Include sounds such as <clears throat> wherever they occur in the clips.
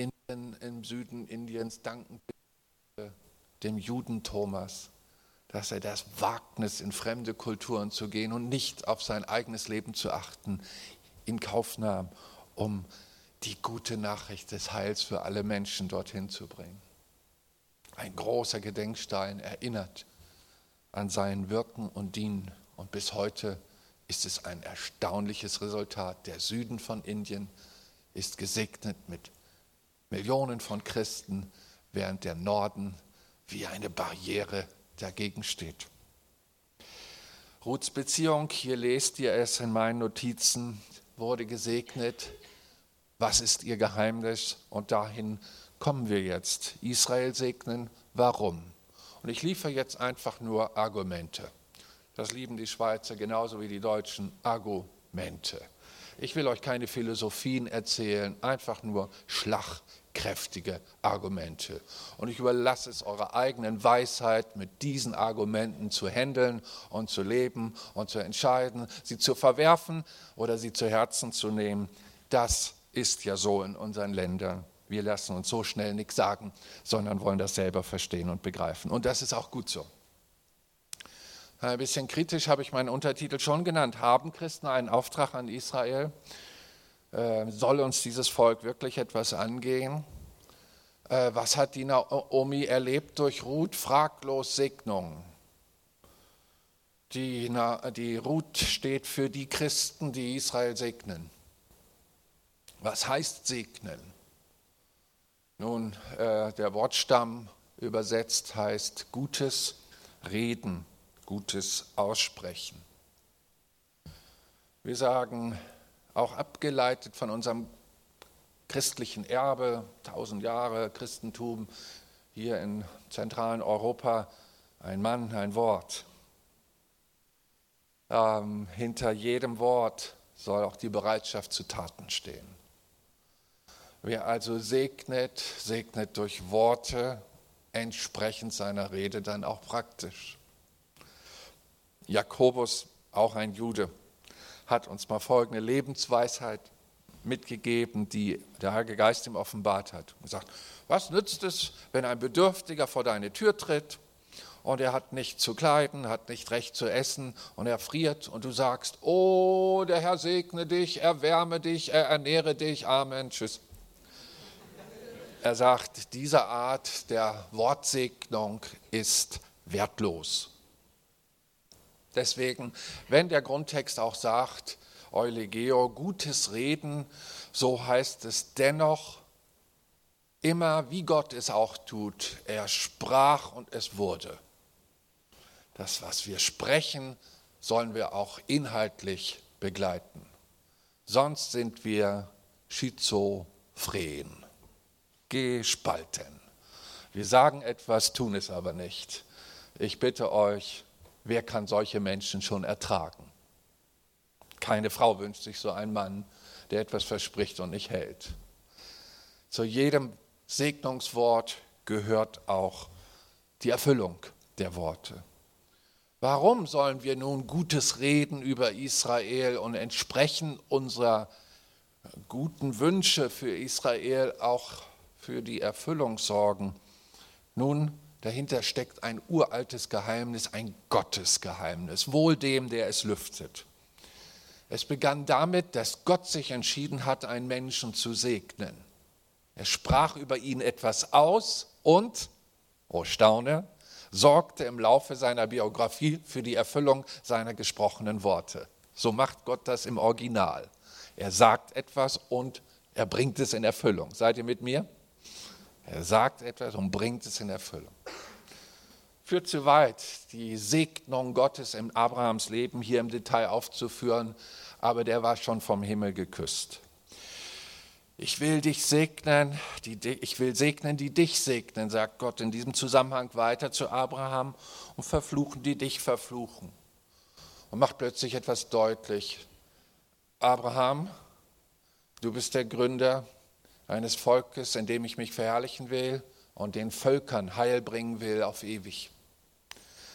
Indien, im Süden Indiens danken dem Juden Thomas, dass er das Wagnis, in fremde Kulturen zu gehen und nicht auf sein eigenes Leben zu achten, in Kauf nahm, um die gute Nachricht des Heils für alle Menschen dorthin zu bringen. Ein großer Gedenkstein erinnert an sein Wirken und Dienen. Und bis heute ist es ein erstaunliches Resultat. Der Süden von Indien ist gesegnet mit Millionen von Christen, während der Norden wie eine Barriere dagegen steht. Ruths Beziehung, hier lest ihr es in meinen Notizen, wurde gesegnet. Was ist ihr Geheimnis? Und dahin kommen wir jetzt. Israel segnen, warum? Und ich liefere jetzt einfach nur Argumente. Das lieben die Schweizer genauso wie die Deutschen, Argumente. Ich will euch keine Philosophien erzählen, einfach nur Schlag, kräftige Argumente. Und ich überlasse es eurer eigenen Weisheit, mit diesen Argumenten zu handeln und zu leben und zu entscheiden, sie zu verwerfen oder sie zu Herzen zu nehmen. Das ist ja so in unseren Ländern. Wir lassen uns so schnell nichts sagen, sondern wollen das selber verstehen und begreifen. Und das ist auch gut so. Ein bisschen kritisch habe ich meinen Untertitel schon genannt. Haben Christen einen Auftrag an Israel? Äh, soll uns dieses Volk wirklich etwas angehen? Äh, was hat die Naomi erlebt durch Ruth? Fraglos Segnung. Die, die Ruth steht für die Christen, die Israel segnen. Was heißt segnen? Nun, äh, der Wortstamm übersetzt heißt gutes Reden, gutes Aussprechen. Wir sagen, auch abgeleitet von unserem christlichen Erbe, tausend Jahre Christentum hier in zentralen Europa, ein Mann, ein Wort. Ähm, hinter jedem Wort soll auch die Bereitschaft zu Taten stehen. Wer also segnet, segnet durch Worte entsprechend seiner Rede dann auch praktisch. Jakobus, auch ein Jude, hat uns mal folgende Lebensweisheit mitgegeben, die der Heilige Geist ihm offenbart hat. Er sagt, was nützt es, wenn ein Bedürftiger vor deine Tür tritt und er hat nicht zu kleiden, hat nicht recht zu essen und er friert und du sagst, oh, der Herr segne dich, erwärme dich, er ernähre dich, Amen, tschüss. Er sagt, diese Art der Wortsegnung ist wertlos. Deswegen, wenn der Grundtext auch sagt, Eulegeo, gutes Reden, so heißt es dennoch immer, wie Gott es auch tut. Er sprach und es wurde. Das, was wir sprechen, sollen wir auch inhaltlich begleiten. Sonst sind wir schizophren, gespalten. Wir sagen etwas, tun es aber nicht. Ich bitte euch, wer kann solche Menschen schon ertragen? Keine Frau wünscht sich so einen Mann, der etwas verspricht und nicht hält. Zu jedem Segnungswort gehört auch die Erfüllung der Worte. Warum sollen wir nun Gutes reden über Israel und entsprechend unserer guten Wünsche für Israel auch für die Erfüllung sorgen? Nun, dahinter steckt ein uraltes Geheimnis, ein Gottesgeheimnis, wohl dem, der es lüftet. Es begann damit, dass Gott sich entschieden hat, einen Menschen zu segnen. Er sprach über ihn etwas aus und, oh Staune, sorgte im Laufe seiner Biografie für die Erfüllung seiner gesprochenen Worte. So macht Gott das im Original. Er sagt etwas und er bringt es in Erfüllung. Seid ihr mit mir? Er sagt etwas und bringt es in Erfüllung. Führt zu weit, die Segnung Gottes in Abrahams Leben hier im Detail aufzuführen, aber der war schon vom Himmel geküsst. Ich will dich segnen, die, ich will segnen, die dich segnen, sagt Gott in diesem Zusammenhang weiter zu Abraham und verfluchen, die dich verfluchen. Und macht plötzlich etwas deutlich. Abraham, du bist der Gründer eines Volkes, in dem ich mich verherrlichen will und den Völkern Heil bringen will auf ewig.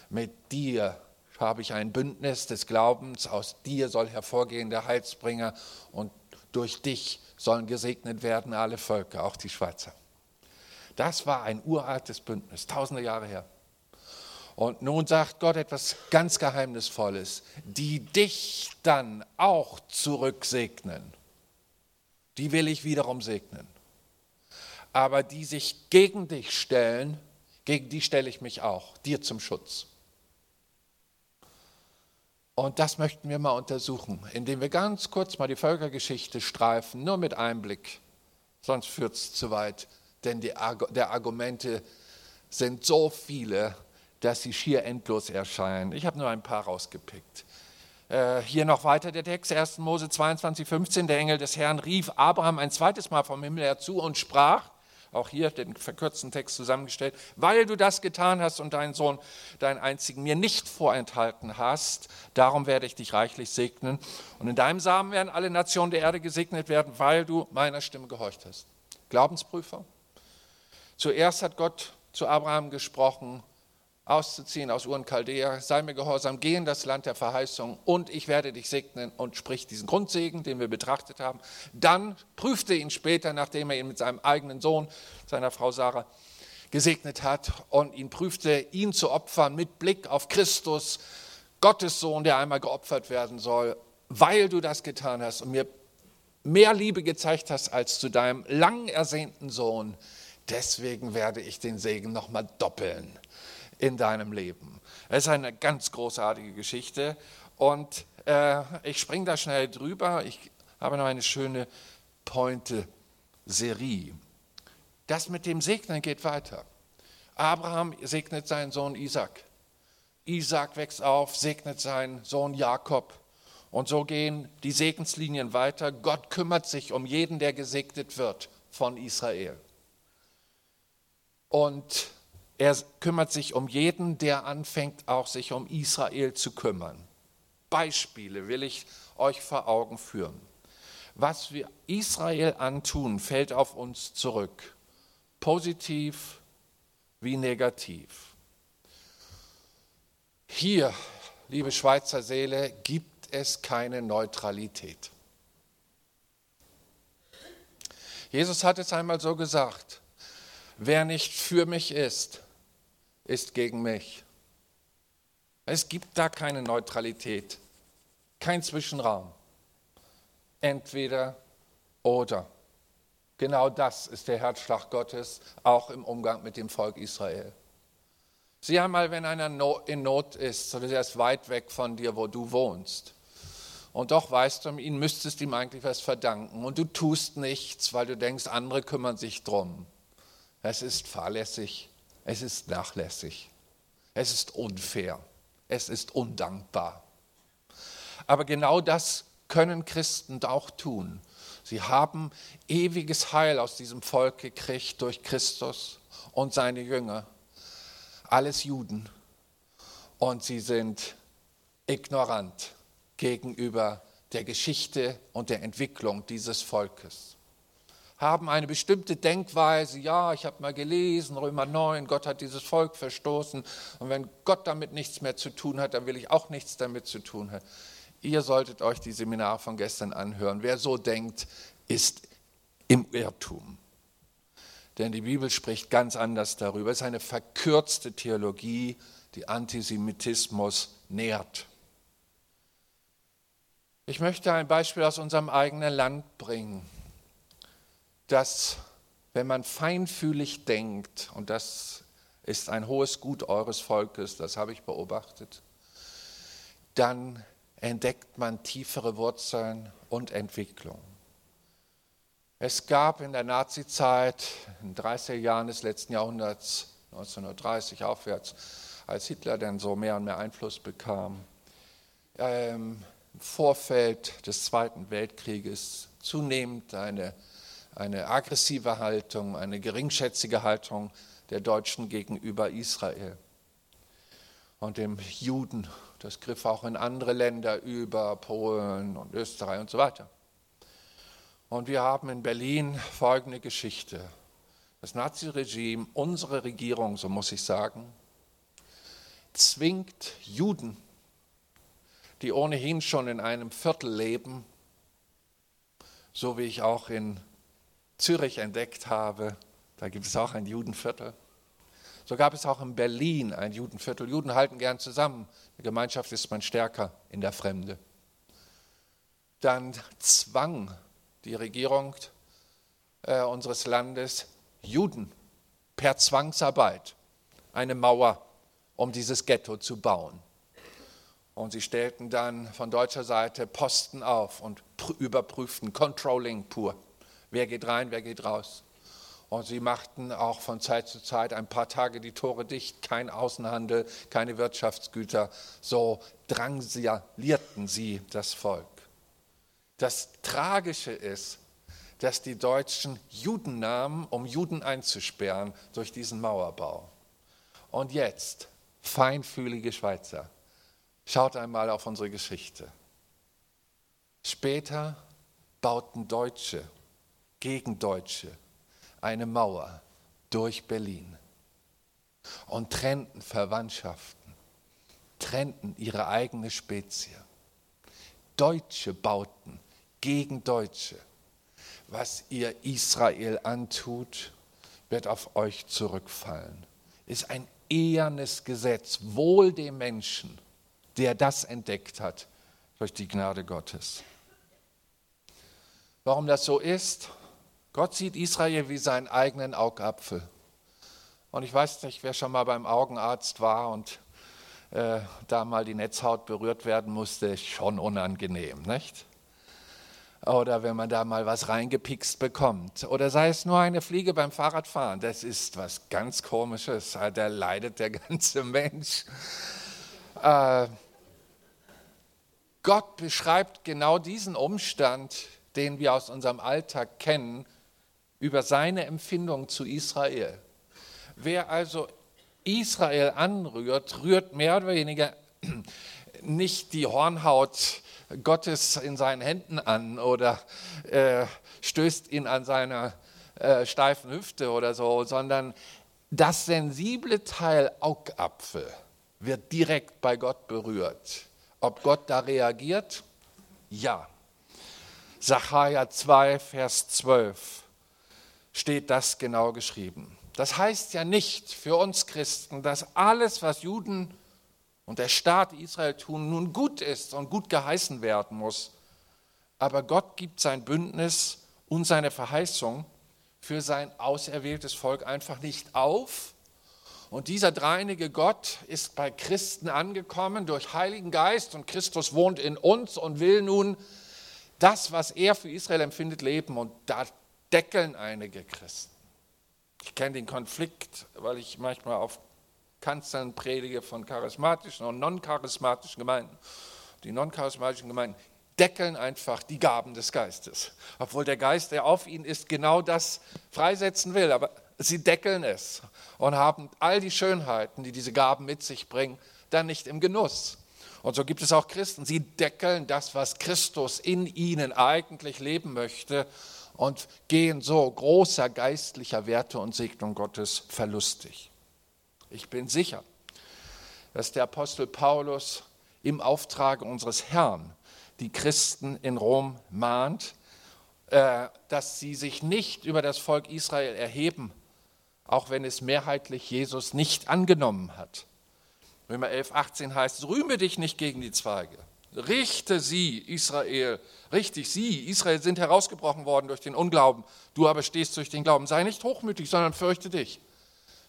Mit dir habe ich ein Bündnis des Glaubens, aus dir soll hervorgehen der Heilsbringer und durch dich sollen gesegnet werden alle Völker, auch die Schweizer. Das war ein uraltes Bündnis, tausende Jahre her. Und nun sagt Gott etwas ganz Geheimnisvolles, die dich dann auch zurücksegnen. Die will ich wiederum segnen. Aber die sich gegen dich stellen, gegen die stelle ich mich auch, dir zum Schutz. Und das möchten wir mal untersuchen, indem wir ganz kurz mal die Völkergeschichte streifen, nur mit Einblick. Sonst führt es zu weit, denn die der Argumente sind so viele, dass sie schier endlos erscheinen. Ich habe nur ein paar rausgepickt. Äh, hier noch weiter der Text, 1. Mose 22, 15. Der Engel des Herrn rief Abraham ein zweites Mal vom Himmel her zu und sprach, auch hier den verkürzten Text zusammengestellt, weil du das getan hast und deinen Sohn, deinen einzigen, mir nicht vorenthalten hast, darum werde ich dich reichlich segnen. Und in deinem Samen werden alle Nationen der Erde gesegnet werden, weil du meiner Stimme gehorcht hast. Glaubensprüfer. Zuerst hat Gott zu Abraham gesprochen, auszuziehen aus Ur und Chaldea, sei mir gehorsam, geh in das Land der Verheißung und ich werde dich segnen und spricht diesen Grundsegen, den wir betrachtet haben. Dann prüfte ihn später, nachdem er ihn mit seinem eigenen Sohn, seiner Frau Sarah, gesegnet hat und ihn prüfte, ihn zu opfern mit Blick auf Christus, Gottes Sohn, der einmal geopfert werden soll, weil du das getan hast und mir mehr Liebe gezeigt hast als zu deinem lang ersehnten Sohn. Deswegen werde ich den Segen nochmal doppeln in deinem Leben. Es ist eine ganz großartige Geschichte und äh, ich springe da schnell drüber. Ich habe noch eine schöne Pointe-Serie. Das mit dem Segnen geht weiter. Abraham segnet seinen Sohn Isaac. Isaac wächst auf, segnet seinen Sohn Jakob. Und so gehen die Segenslinien weiter. Gott kümmert sich um jeden, der gesegnet wird von Israel. Und er kümmert sich um jeden, der anfängt auch sich um Israel zu kümmern. Beispiele will ich euch vor Augen führen. Was wir Israel antun, fällt auf uns zurück, positiv wie negativ. Hier, liebe Schweizer Seele, gibt es keine Neutralität. Jesus hat es einmal so gesagt, wer nicht für mich ist, ist gegen mich. Es gibt da keine Neutralität, kein Zwischenraum. Entweder oder. Genau das ist der Herzschlag Gottes, auch im Umgang mit dem Volk Israel. Sieh einmal, wenn einer in Not ist oder er ist weit weg von dir, wo du wohnst. Und doch weißt du, ihm müsstest ihm eigentlich was verdanken. Und du tust nichts, weil du denkst, andere kümmern sich drum. Es ist fahrlässig. Es ist nachlässig. Es ist unfair. Es ist undankbar. Aber genau das können Christen auch tun. Sie haben ewiges Heil aus diesem Volk gekriegt durch Christus und seine Jünger. Alles Juden. Und sie sind ignorant gegenüber der Geschichte und der Entwicklung dieses Volkes haben eine bestimmte Denkweise. Ja, ich habe mal gelesen, Römer 9, Gott hat dieses Volk verstoßen. Und wenn Gott damit nichts mehr zu tun hat, dann will ich auch nichts damit zu tun haben. Ihr solltet euch die Seminare von gestern anhören. Wer so denkt, ist im Irrtum. Denn die Bibel spricht ganz anders darüber. Es ist eine verkürzte Theologie, die Antisemitismus nährt. Ich möchte ein Beispiel aus unserem eigenen Land bringen dass wenn man feinfühlig denkt, und das ist ein hohes Gut eures Volkes, das habe ich beobachtet, dann entdeckt man tiefere Wurzeln und Entwicklung. Es gab in der Nazizeit, in den 30er Jahren des letzten Jahrhunderts, 1930 aufwärts, als Hitler dann so mehr und mehr Einfluss bekam, ähm, im Vorfeld des Zweiten Weltkrieges zunehmend eine eine aggressive Haltung, eine geringschätzige Haltung der Deutschen gegenüber Israel und dem Juden. Das griff auch in andere Länder über, Polen und Österreich und so weiter. Und wir haben in Berlin folgende Geschichte. Das Naziregime, unsere Regierung, so muss ich sagen, zwingt Juden, die ohnehin schon in einem Viertel leben, so wie ich auch in Zürich entdeckt habe, da gibt es auch ein Judenviertel. So gab es auch in Berlin ein Judenviertel. Juden halten gern zusammen. In der Gemeinschaft ist man stärker in der Fremde. Dann zwang die Regierung äh, unseres Landes Juden per Zwangsarbeit eine Mauer um dieses Ghetto zu bauen. Und sie stellten dann von deutscher Seite Posten auf und überprüften Controlling pur. Wer geht rein, wer geht raus. Und sie machten auch von Zeit zu Zeit ein paar Tage die Tore dicht, kein Außenhandel, keine Wirtschaftsgüter. So drangsalierten sie das Volk. Das Tragische ist, dass die Deutschen Juden nahmen, um Juden einzusperren durch diesen Mauerbau. Und jetzt, feinfühlige Schweizer, schaut einmal auf unsere Geschichte. Später bauten Deutsche gegen Deutsche eine Mauer durch Berlin und trennten Verwandtschaften, trennten ihre eigene Spezie. Deutsche bauten gegen Deutsche. Was ihr Israel antut, wird auf euch zurückfallen. Ist ein ehernes Gesetz, wohl dem Menschen, der das entdeckt hat durch die Gnade Gottes. Warum das so ist, Gott sieht Israel wie seinen eigenen Augapfel. Und ich weiß nicht, wer schon mal beim Augenarzt war und äh, da mal die Netzhaut berührt werden musste, schon unangenehm, nicht? Oder wenn man da mal was reingepikst bekommt. Oder sei es nur eine Fliege beim Fahrradfahren, das ist was ganz Komisches. Da leidet der <laughs> ganze Mensch. Äh, Gott beschreibt genau diesen Umstand, den wir aus unserem Alltag kennen, über seine Empfindung zu Israel. Wer also Israel anrührt, rührt mehr oder weniger <clears throat> nicht die Hornhaut Gottes in seinen Händen an oder äh, stößt ihn an seiner äh, steifen Hüfte oder so, sondern das sensible Teil Augapfel wird direkt bei Gott berührt. Ob Gott da reagiert? Ja. Sacharja 2, Vers 12 steht das genau geschrieben. Das heißt ja nicht für uns Christen, dass alles, was Juden und der Staat Israel tun, nun gut ist und gut geheißen werden muss. Aber Gott gibt sein Bündnis und seine Verheißung für sein auserwähltes Volk einfach nicht auf. Und dieser dreinige Gott ist bei Christen angekommen durch Heiligen Geist und Christus wohnt in uns und will nun das, was er für Israel empfindet, leben. Und da deckeln einige Christen. Ich kenne den Konflikt, weil ich manchmal auf Kanzeln predige von charismatischen und non-charismatischen Gemeinden. Die non-charismatischen Gemeinden deckeln einfach die Gaben des Geistes. Obwohl der Geist, der auf ihnen ist, genau das freisetzen will. Aber sie deckeln es und haben all die Schönheiten, die diese Gaben mit sich bringen, dann nicht im Genuss. Und so gibt es auch Christen, sie deckeln das, was Christus in ihnen eigentlich leben möchte und gehen so großer geistlicher Werte und Segnung Gottes verlustig. Ich bin sicher, dass der Apostel Paulus im Auftrag unseres Herrn die Christen in Rom mahnt, äh, dass sie sich nicht über das Volk Israel erheben, auch wenn es mehrheitlich Jesus nicht angenommen hat. Römer 11, 18 heißt, rühme dich nicht gegen die Zweige. Richte sie, Israel, richtig sie, Israel sind herausgebrochen worden durch den Unglauben, du aber stehst durch den Glauben. Sei nicht hochmütig, sondern fürchte dich.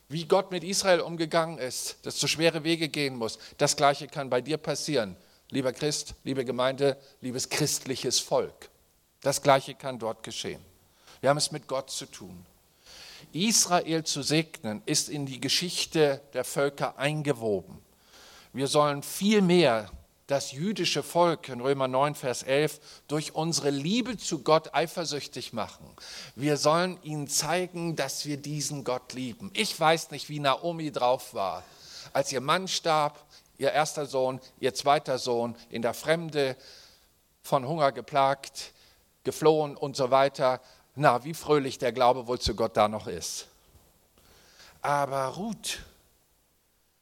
Wie Gott mit Israel umgegangen ist, das zu schwere Wege gehen muss, das Gleiche kann bei dir passieren. Lieber Christ, liebe Gemeinde, liebes christliches Volk. Das Gleiche kann dort geschehen. Wir haben es mit Gott zu tun. Israel zu segnen ist in die Geschichte der Völker eingewoben. Wir sollen viel mehr das jüdische Volk in Römer 9, Vers 11 durch unsere Liebe zu Gott eifersüchtig machen. Wir sollen ihnen zeigen, dass wir diesen Gott lieben. Ich weiß nicht, wie Naomi drauf war, als ihr Mann starb, ihr erster Sohn, ihr zweiter Sohn in der Fremde, von Hunger geplagt, geflohen und so weiter. Na, wie fröhlich der Glaube wohl zu Gott da noch ist. Aber Ruth,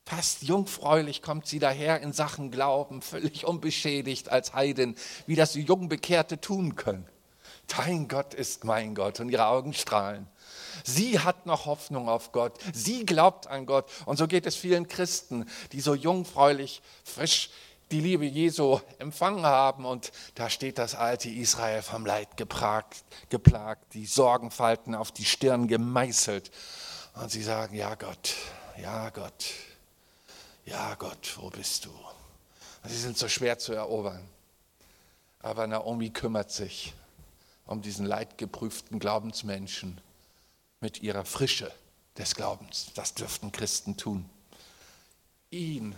Fast jungfräulich kommt sie daher in Sachen Glauben, völlig unbeschädigt als Heiden, wie das Jungbekehrte tun können. Dein Gott ist mein Gott und ihre Augen strahlen. Sie hat noch Hoffnung auf Gott. Sie glaubt an Gott. Und so geht es vielen Christen, die so jungfräulich, frisch die Liebe Jesu empfangen haben. Und da steht das alte Israel vom Leid geplagt, geplagt die Sorgenfalten auf die Stirn gemeißelt. Und sie sagen, ja Gott, ja Gott, ja Gott, wo bist du? Sie sind so schwer zu erobern. Aber Naomi kümmert sich um diesen leidgeprüften Glaubensmenschen mit ihrer Frische des Glaubens. Das dürften Christen tun. Ihn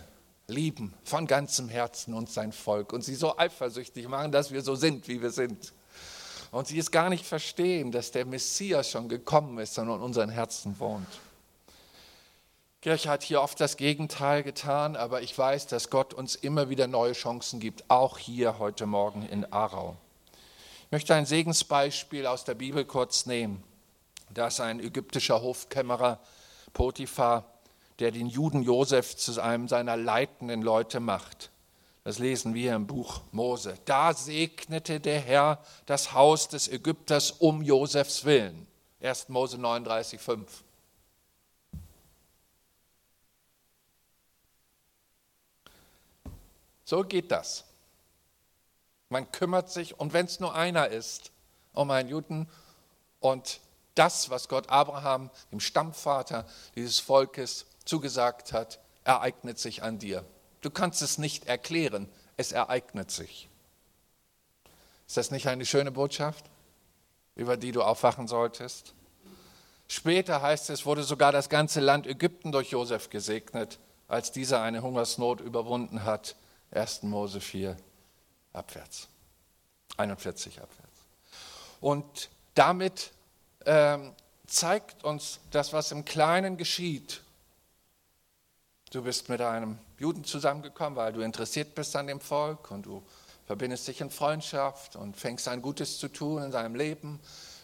lieben von ganzem Herzen und sein Volk und sie so eifersüchtig machen, dass wir so sind, wie wir sind. Und sie es gar nicht verstehen, dass der Messias schon gekommen ist und in unseren Herzen wohnt. Kirche hat hier oft das Gegenteil getan, aber ich weiß, dass Gott uns immer wieder neue Chancen gibt, auch hier heute Morgen in Aarau. Ich möchte ein Segensbeispiel aus der Bibel kurz nehmen. Da ist ein ägyptischer Hofkämmerer, Potiphar, der den Juden Josef zu einem seiner leitenden Leute macht. Das lesen wir im Buch Mose. Da segnete der Herr das Haus des Ägypters um Josefs willen. 1. Mose 39, 5. So geht das. Man kümmert sich, und wenn es nur einer ist, um einen Juden und das, was Gott Abraham, dem Stammvater dieses Volkes, zugesagt hat, ereignet sich an dir. Du kannst es nicht erklären, es ereignet sich. Ist das nicht eine schöne Botschaft, über die du aufwachen solltest? Später heißt es, wurde sogar das ganze Land Ägypten durch Josef gesegnet, als dieser eine Hungersnot überwunden hat. 1. Mose 4 abwärts, 41 abwärts. Und damit ähm, zeigt uns das, was im Kleinen geschieht. Du bist mit einem Juden zusammengekommen, weil du interessiert bist an dem Volk und du verbindest dich in Freundschaft und fängst an Gutes zu tun in seinem Leben,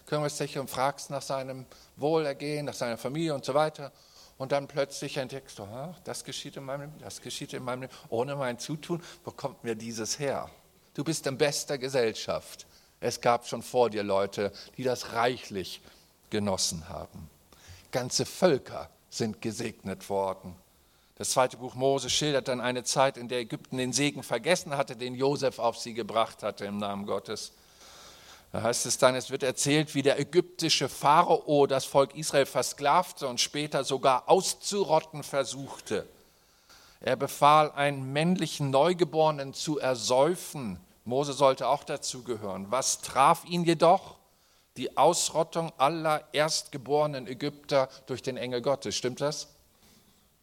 kümmerst dich und fragst nach seinem Wohlergehen, nach seiner Familie und so weiter. Und dann plötzlich entdeckst du, das geschieht in meinem Leben, das geschieht in meinem Leben. Ohne mein Zutun, wo kommt mir dieses her? Du bist in bester Gesellschaft. Es gab schon vor dir Leute, die das reichlich genossen haben. Ganze Völker sind gesegnet worden. Das zweite Buch Mose schildert dann eine Zeit, in der Ägypten den Segen vergessen hatte, den Josef auf sie gebracht hatte im Namen Gottes. Da heißt es dann, es wird erzählt, wie der ägyptische Pharao das Volk Israel versklavte und später sogar auszurotten versuchte. Er befahl, einen männlichen Neugeborenen zu ersäufen. Mose sollte auch dazugehören. Was traf ihn jedoch? die Ausrottung aller erstgeborenen Ägypter durch den Engel Gottes. Stimmt das?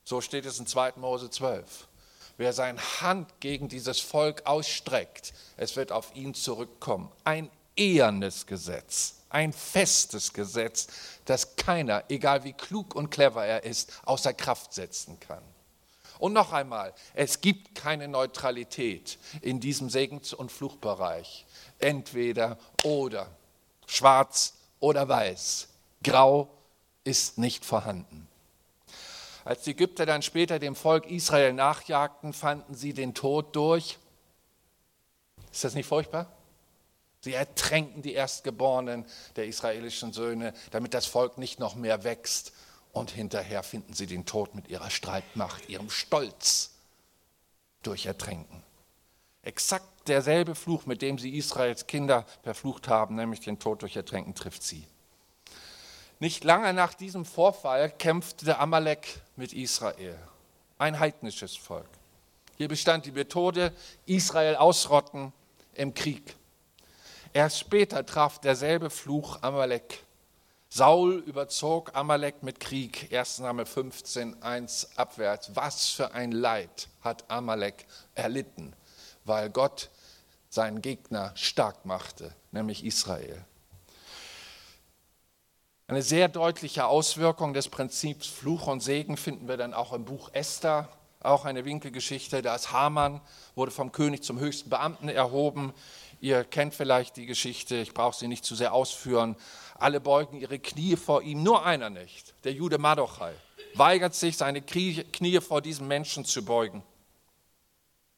So steht es in 2. Mose 12. Wer seine Hand gegen dieses Volk ausstreckt, es wird auf ihn zurückkommen. Ein ehernes Gesetz, ein festes Gesetz, das keiner, egal wie klug und clever er ist, außer Kraft setzen kann. Und noch einmal, es gibt keine Neutralität in diesem Segens- und Fluchbereich. Entweder oder schwarz oder weiß. Grau ist nicht vorhanden. Als die Ägypter dann später dem Volk Israel nachjagten, fanden sie den Tod durch. Ist das nicht furchtbar? Sie ertränken die Erstgeborenen der israelischen Söhne, damit das Volk nicht noch mehr wächst. Und hinterher finden sie den Tod mit ihrer Streitmacht, ihrem Stolz durch Ertränken. Exakt derselbe Fluch, mit dem sie Israels Kinder verflucht haben, nämlich den Tod durch Ertränken, trifft sie. Nicht lange nach diesem Vorfall kämpfte der Amalek mit Israel, ein heidnisches Volk. Hier bestand die Methode, Israel ausrotten im Krieg. Erst später traf derselbe Fluch Amalek. Saul überzog Amalek mit Krieg, 1. Name 15, 1 abwärts. Was für ein Leid hat Amalek erlitten weil Gott seinen Gegner stark machte, nämlich Israel. Eine sehr deutliche Auswirkung des Prinzips Fluch und Segen finden wir dann auch im Buch Esther, auch eine Winkelgeschichte. Da ist Haman, wurde vom König zum höchsten Beamten erhoben. Ihr kennt vielleicht die Geschichte, ich brauche sie nicht zu sehr ausführen. Alle beugen ihre Knie vor ihm, nur einer nicht, der Jude Madochai, weigert sich, seine Knie vor diesem Menschen zu beugen.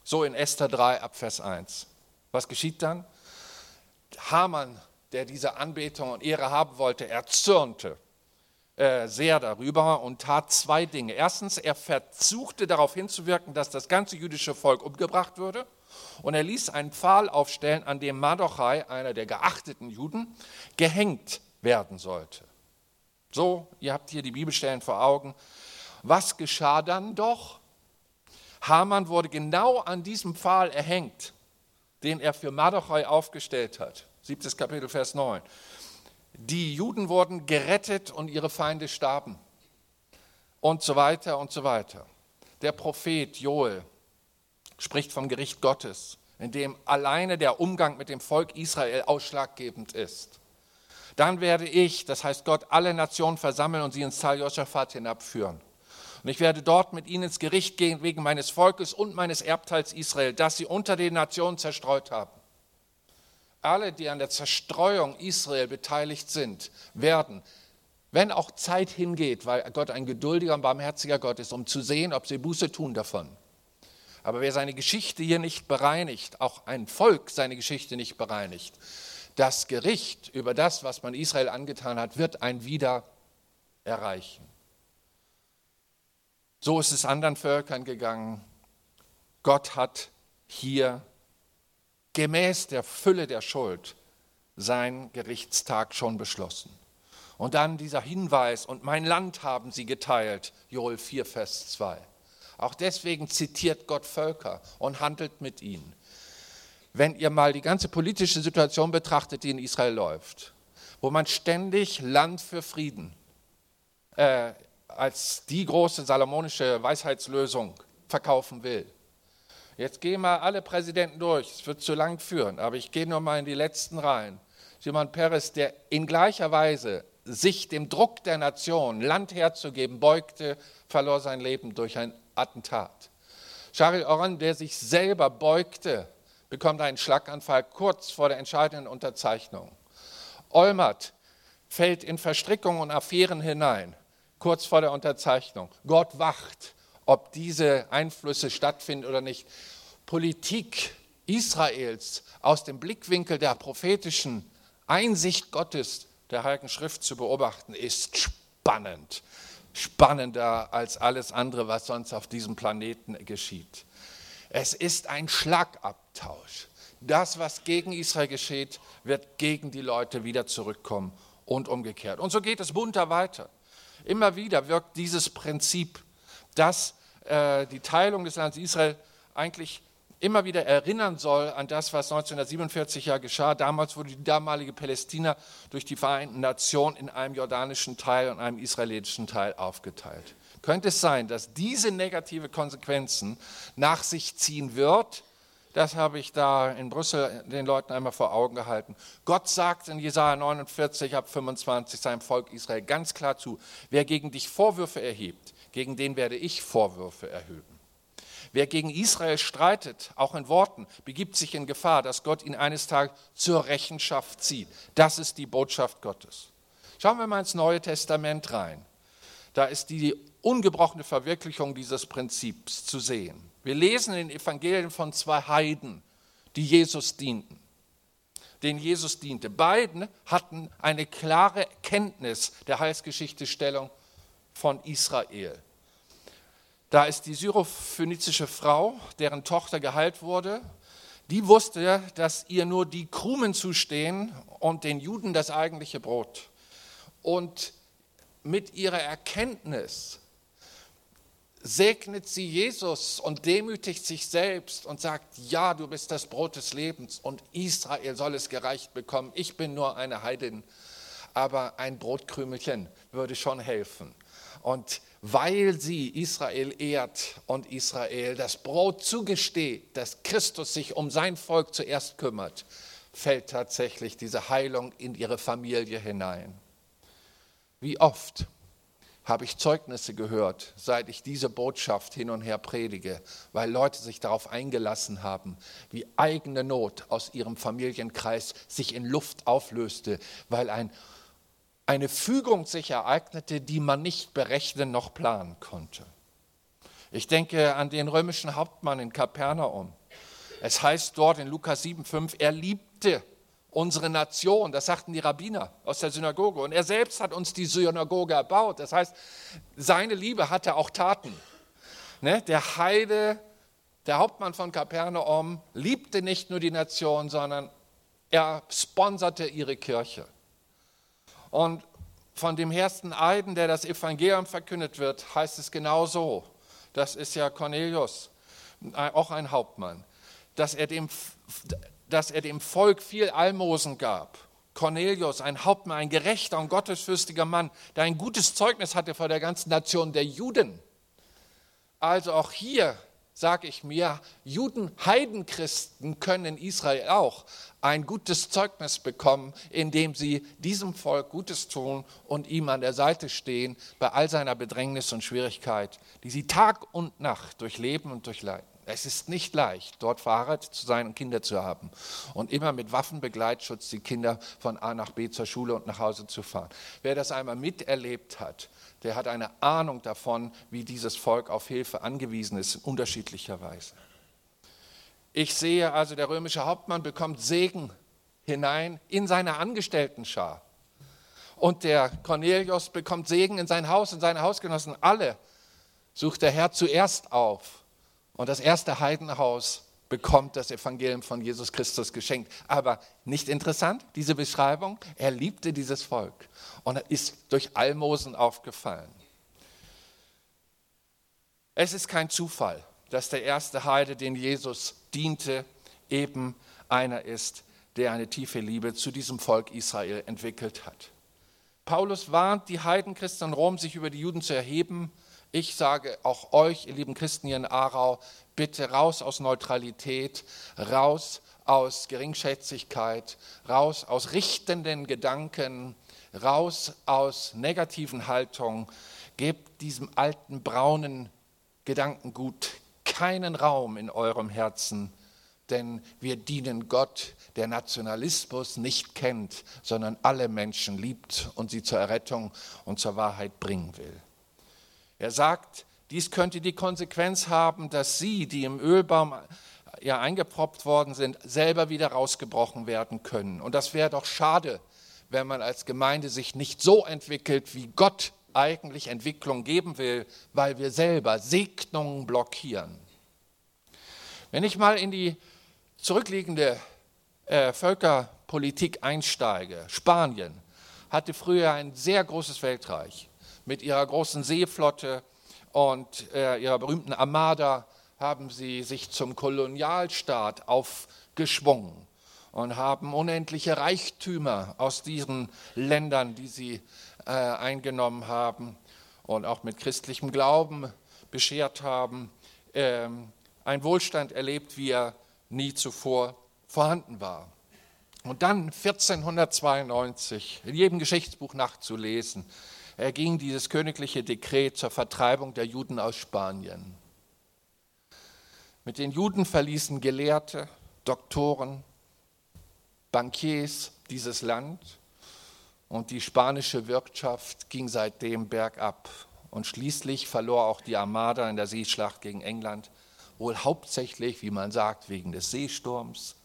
So in Esther 3 ab Vers 1. Was geschieht dann? Haman der diese Anbetung und Ehre haben wollte, erzürnte äh, sehr darüber und tat zwei Dinge. Erstens, er versuchte darauf hinzuwirken, dass das ganze jüdische Volk umgebracht würde. Und er ließ einen Pfahl aufstellen, an dem Mardochai, einer der geachteten Juden, gehängt werden sollte. So, ihr habt hier die Bibelstellen vor Augen. Was geschah dann doch? Haman wurde genau an diesem Pfahl erhängt, den er für Mardochai aufgestellt hat. Siebtes Kapitel, Vers 9. Die Juden wurden gerettet und ihre Feinde starben. Und so weiter und so weiter. Der Prophet Joel spricht vom Gericht Gottes, in dem alleine der Umgang mit dem Volk Israel ausschlaggebend ist. Dann werde ich, das heißt Gott, alle Nationen versammeln und sie ins Tal Josaphat hinabführen. Und ich werde dort mit ihnen ins Gericht gehen wegen meines Volkes und meines Erbteils Israel, das sie unter den Nationen zerstreut haben. Alle, die an der Zerstreuung Israel beteiligt sind, werden, wenn auch Zeit hingeht, weil Gott ein geduldiger und barmherziger Gott ist, um zu sehen, ob sie Buße tun davon, aber wer seine Geschichte hier nicht bereinigt, auch ein Volk seine Geschichte nicht bereinigt, das Gericht über das, was man Israel angetan hat, wird ein wieder erreichen. So ist es anderen Völkern gegangen. Gott hat hier gemäß der Fülle der Schuld seinen Gerichtstag schon beschlossen. Und dann dieser Hinweis, und mein Land haben sie geteilt, Joel 4, Vers 2. Auch deswegen zitiert Gott Völker und handelt mit ihnen. Wenn ihr mal die ganze politische Situation betrachtet, die in Israel läuft, wo man ständig Land für Frieden äh, als die große salomonische Weisheitslösung verkaufen will. Jetzt gehen mal alle Präsidenten durch, es wird zu lang führen, aber ich gehe nur mal in die letzten Reihen. Simon Peres, der in gleicher Weise sich dem Druck der Nation, Land herzugeben, beugte, verlor sein Leben durch ein Attentat. Charles Oran, der sich selber beugte, bekommt einen Schlaganfall kurz vor der entscheidenden Unterzeichnung. Olmert fällt in Verstrickungen und Affären hinein, kurz vor der Unterzeichnung. Gott wacht, ob diese Einflüsse stattfinden oder nicht. Politik Israels aus dem Blickwinkel der prophetischen Einsicht Gottes der Heiligen Schrift zu beobachten, ist spannend spannender als alles andere, was sonst auf diesem Planeten geschieht. Es ist ein Schlagabtausch. Das, was gegen Israel geschieht, wird gegen die Leute wieder zurückkommen und umgekehrt. Und so geht es munter weiter. Immer wieder wirkt dieses Prinzip, dass äh, die Teilung des Landes Israel eigentlich immer wieder erinnern soll an das, was 1947 ja geschah. Damals wurde die damalige Palästina durch die Vereinten Nationen in einem jordanischen Teil und einem israelitischen Teil aufgeteilt. Könnte es sein, dass diese negative Konsequenzen nach sich ziehen wird? Das habe ich da in Brüssel den Leuten einmal vor Augen gehalten. Gott sagt in Jesaja 49 ab 25 seinem Volk Israel ganz klar zu: Wer gegen dich Vorwürfe erhebt, gegen den werde ich Vorwürfe erheben. Wer gegen Israel streitet, auch in Worten, begibt sich in Gefahr, dass Gott ihn eines Tages zur Rechenschaft zieht. Das ist die Botschaft Gottes. Schauen wir mal ins Neue Testament rein. Da ist die ungebrochene Verwirklichung dieses Prinzips zu sehen. Wir lesen in den Evangelien von zwei Heiden, die Jesus dienten den Jesus diente. Beiden hatten eine klare Kenntnis der Heilsgeschichtestellung von Israel. Da ist die syrophönizische Frau, deren Tochter geheilt wurde. Die wusste, dass ihr nur die Krumen zustehen und den Juden das eigentliche Brot. Und mit ihrer Erkenntnis segnet sie Jesus und demütigt sich selbst und sagt, ja, du bist das Brot des Lebens und Israel soll es gereicht bekommen. Ich bin nur eine Heidin, aber ein Brotkrümelchen würde schon helfen. Und weil sie Israel ehrt und Israel das Brot zugesteht, dass Christus sich um sein Volk zuerst kümmert, fällt tatsächlich diese Heilung in ihre Familie hinein. Wie oft habe ich Zeugnisse gehört, seit ich diese Botschaft hin und her predige, weil Leute sich darauf eingelassen haben, wie eigene Not aus ihrem Familienkreis sich in Luft auflöste, weil ein eine Fügung sich ereignete, die man nicht berechnen noch planen konnte. Ich denke an den römischen Hauptmann in Kapernaum. Es heißt dort in Lukas 7,5, er liebte unsere Nation, das sagten die Rabbiner aus der Synagoge. Und er selbst hat uns die Synagoge erbaut. Das heißt, seine Liebe hatte auch Taten. Ne? Der Heide, der Hauptmann von Kapernaum, liebte nicht nur die Nation, sondern er sponserte ihre Kirche. Und von dem ersten Eiden, der das Evangelium verkündet wird, heißt es genau so. Das ist ja Cornelius, auch ein Hauptmann, dass er dem dass er dem Volk viel Almosen gab. Cornelius, ein Hauptmann, ein gerechter und gottesfürstiger Mann, der ein gutes Zeugnis hatte vor der ganzen Nation der Juden. Also auch hier sage ich mir, Juden, Heidenchristen können in Israel auch ein gutes Zeugnis bekommen, indem sie diesem Volk Gutes tun und ihm an der Seite stehen bei all seiner Bedrängnis und Schwierigkeit, die sie Tag und Nacht durchleben und durchleiden. Es ist nicht leicht, dort verheiratet zu sein und Kinder zu haben und immer mit Waffenbegleitschutz die Kinder von A nach B zur Schule und nach Hause zu fahren. Wer das einmal miterlebt hat, der hat eine Ahnung davon, wie dieses Volk auf Hilfe angewiesen ist, in unterschiedlicher Weise. Ich sehe also, der römische Hauptmann bekommt Segen hinein in seine Angestelltenschar. Und der Cornelius bekommt Segen in sein Haus, in seine Hausgenossen. Alle sucht der Herr zuerst auf und das erste Heidenhaus bekommt das Evangelium von Jesus Christus geschenkt. Aber nicht interessant, diese Beschreibung? Er liebte dieses Volk und ist durch Almosen aufgefallen. Es ist kein Zufall, dass der erste Heide, den Jesus diente, eben einer ist, der eine tiefe Liebe zu diesem Volk Israel entwickelt hat. Paulus warnt die Heidenchristen in Rom, sich über die Juden zu erheben ich sage auch euch, ihr lieben Christen hier in Aarau, bitte raus aus Neutralität, raus aus Geringschätzigkeit, raus aus richtenden Gedanken, raus aus negativen Haltungen. Gebt diesem alten braunen Gedankengut keinen Raum in eurem Herzen, denn wir dienen Gott, der Nationalismus nicht kennt, sondern alle Menschen liebt und sie zur Errettung und zur Wahrheit bringen will. Er sagt, dies könnte die Konsequenz haben, dass sie, die im Ölbaum ja eingeproppt worden sind, selber wieder rausgebrochen werden können. Und das wäre doch schade, wenn man als Gemeinde sich nicht so entwickelt, wie Gott eigentlich Entwicklung geben will, weil wir selber Segnungen blockieren. Wenn ich mal in die zurückliegende äh, Völkerpolitik einsteige, Spanien hatte früher ein sehr großes Weltreich mit ihrer großen Seeflotte und äh, ihrer berühmten Armada haben sie sich zum Kolonialstaat aufgeschwungen und haben unendliche Reichtümer aus diesen Ländern, die sie äh, eingenommen haben und auch mit christlichem Glauben beschert haben, äh, ein Wohlstand erlebt, wie er nie zuvor vorhanden war. Und dann 1492, in jedem Geschichtsbuch nachzulesen, erging dieses königliche Dekret zur Vertreibung der Juden aus Spanien. Mit den Juden verließen Gelehrte, Doktoren, Bankiers dieses Land und die spanische Wirtschaft ging seitdem bergab. Und schließlich verlor auch die Armada in der Seeschlacht gegen England, wohl hauptsächlich, wie man sagt, wegen des Seesturms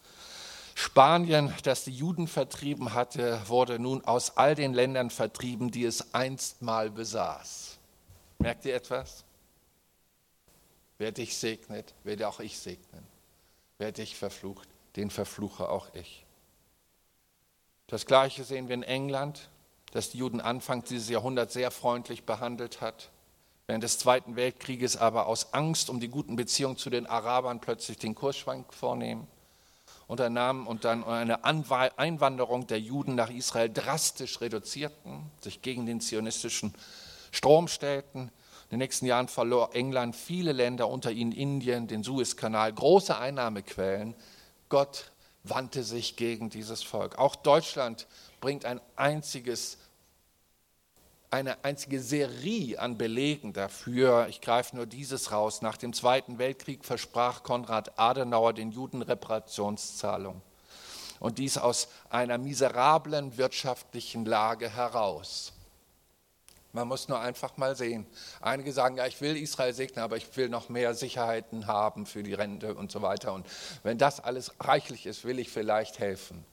Spanien, das die Juden vertrieben hatte, wurde nun aus all den Ländern vertrieben, die es einst mal besaß. Merkt ihr etwas? Wer dich segnet, werde auch ich segnen. Wer dich verflucht, den verfluche auch ich. Das Gleiche sehen wir in England, das die Juden anfangs dieses Jahrhundert sehr freundlich behandelt hat, während des Zweiten Weltkrieges aber aus Angst um die guten Beziehungen zu den Arabern plötzlich den Kursschwank vornehmen unternahmen und dann eine Einwanderung der Juden nach Israel drastisch reduzierten, sich gegen den zionistischen Strom stellten. In den nächsten Jahren verlor England viele Länder, unter ihnen Indien, den Suezkanal, große Einnahmequellen. Gott wandte sich gegen dieses Volk. Auch Deutschland bringt ein einziges eine einzige Serie an Belegen dafür. Ich greife nur dieses raus. Nach dem Zweiten Weltkrieg versprach Konrad Adenauer den Juden Reparationszahlung. Und dies aus einer miserablen wirtschaftlichen Lage heraus. Man muss nur einfach mal sehen. Einige sagen, ja, ich will Israel segnen, aber ich will noch mehr Sicherheiten haben für die Rente und so weiter. Und wenn das alles reichlich ist, will ich vielleicht helfen.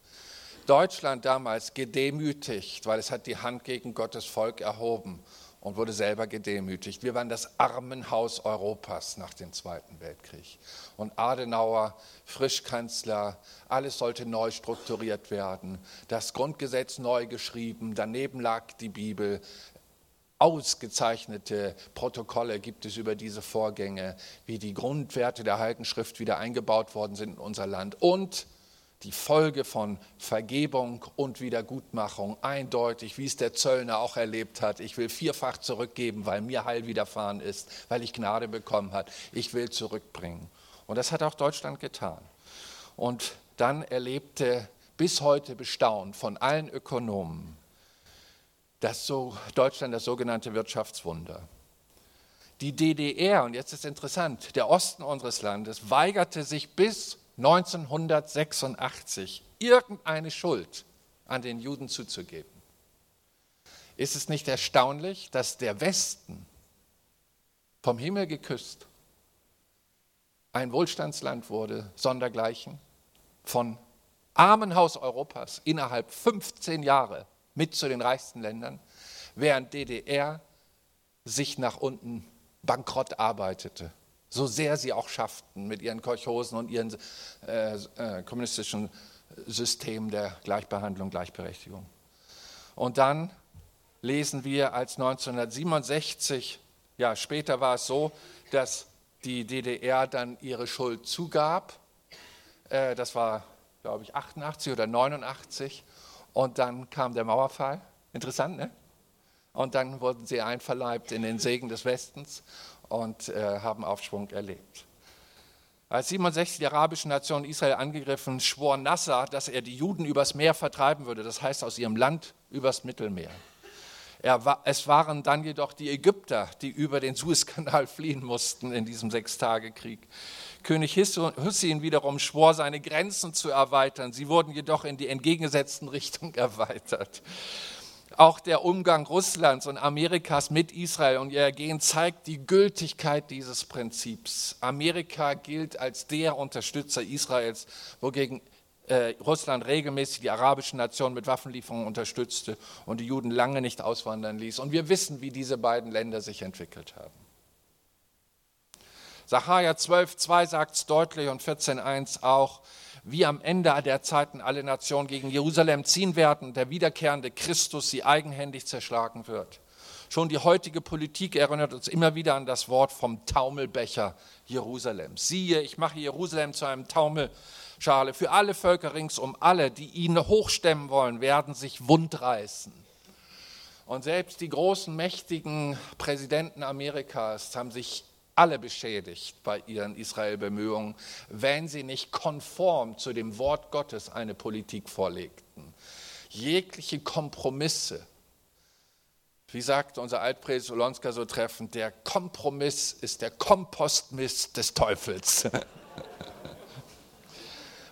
Deutschland damals gedemütigt, weil es hat die Hand gegen Gottes Volk erhoben und wurde selber gedemütigt. Wir waren das Armenhaus Europas nach dem Zweiten Weltkrieg. Und Adenauer, Frischkanzler, alles sollte neu strukturiert werden. Das Grundgesetz neu geschrieben, daneben lag die Bibel. Ausgezeichnete Protokolle gibt es über diese Vorgänge, wie die Grundwerte der Heiligen Schrift wieder eingebaut worden sind in unser Land. Und die Folge von Vergebung und Wiedergutmachung eindeutig, wie es der Zöllner auch erlebt hat. Ich will vierfach zurückgeben, weil mir Heil widerfahren ist, weil ich Gnade bekommen habe. Ich will zurückbringen. Und das hat auch Deutschland getan. Und dann erlebte bis heute bestaunt von allen Ökonomen das so, Deutschland das sogenannte Wirtschaftswunder. Die DDR, und jetzt ist interessant, der Osten unseres Landes weigerte sich bis 1986 irgendeine Schuld an den Juden zuzugeben. Ist es nicht erstaunlich, dass der Westen vom Himmel geküsst ein Wohlstandsland wurde, sondergleichen, von Armenhaus Europas innerhalb 15 Jahre mit zu den reichsten Ländern, während DDR sich nach unten bankrott arbeitete so sehr sie auch schafften mit ihren Kolchosen und ihren äh, äh, kommunistischen Systemen der Gleichbehandlung, Gleichberechtigung. Und dann lesen wir, als 1967, ja später war es so, dass die DDR dann ihre Schuld zugab. Äh, das war, glaube ich, 88 oder 89. Und dann kam der Mauerfall. Interessant, ne? Und dann wurden sie einverleibt in den Segen des Westens und äh, haben Aufschwung erlebt. Als 67 die arabische Nation Israel angegriffen, schwor Nasser, dass er die Juden übers Meer vertreiben würde, das heißt aus ihrem Land übers Mittelmeer. War, es waren dann jedoch die Ägypter, die über den Suezkanal <laughs> fliehen mussten in diesem Sechstagekrieg. König Hussein wiederum schwor, seine Grenzen zu erweitern. Sie wurden jedoch in die entgegengesetzten <laughs> Richtung erweitert. Auch der Umgang Russlands und Amerikas mit Israel und ihr Ergehen zeigt die Gültigkeit dieses Prinzips. Amerika gilt als der Unterstützer Israels, wogegen äh, Russland regelmäßig die arabischen Nationen mit Waffenlieferungen unterstützte und die Juden lange nicht auswandern ließ. Und wir wissen, wie diese beiden Länder sich entwickelt haben. Sacharja 12,2 sagt es deutlich und 14,1 auch wie am Ende der Zeiten alle Nationen gegen Jerusalem ziehen werden, der wiederkehrende Christus sie eigenhändig zerschlagen wird. Schon die heutige Politik erinnert uns immer wieder an das Wort vom Taumelbecher Jerusalem. Siehe, ich mache Jerusalem zu einem Taumelschale. Für alle Völker ringsum, alle, die ihn hochstemmen wollen, werden sich wundreißen. Und selbst die großen, mächtigen Präsidenten Amerikas haben sich alle beschädigt bei ihren Israel-Bemühungen, wenn sie nicht konform zu dem Wort Gottes eine Politik vorlegten. Jegliche Kompromisse, wie sagt unser Altpräsident Solonska so treffend, der Kompromiss ist der Kompostmist des Teufels. <laughs>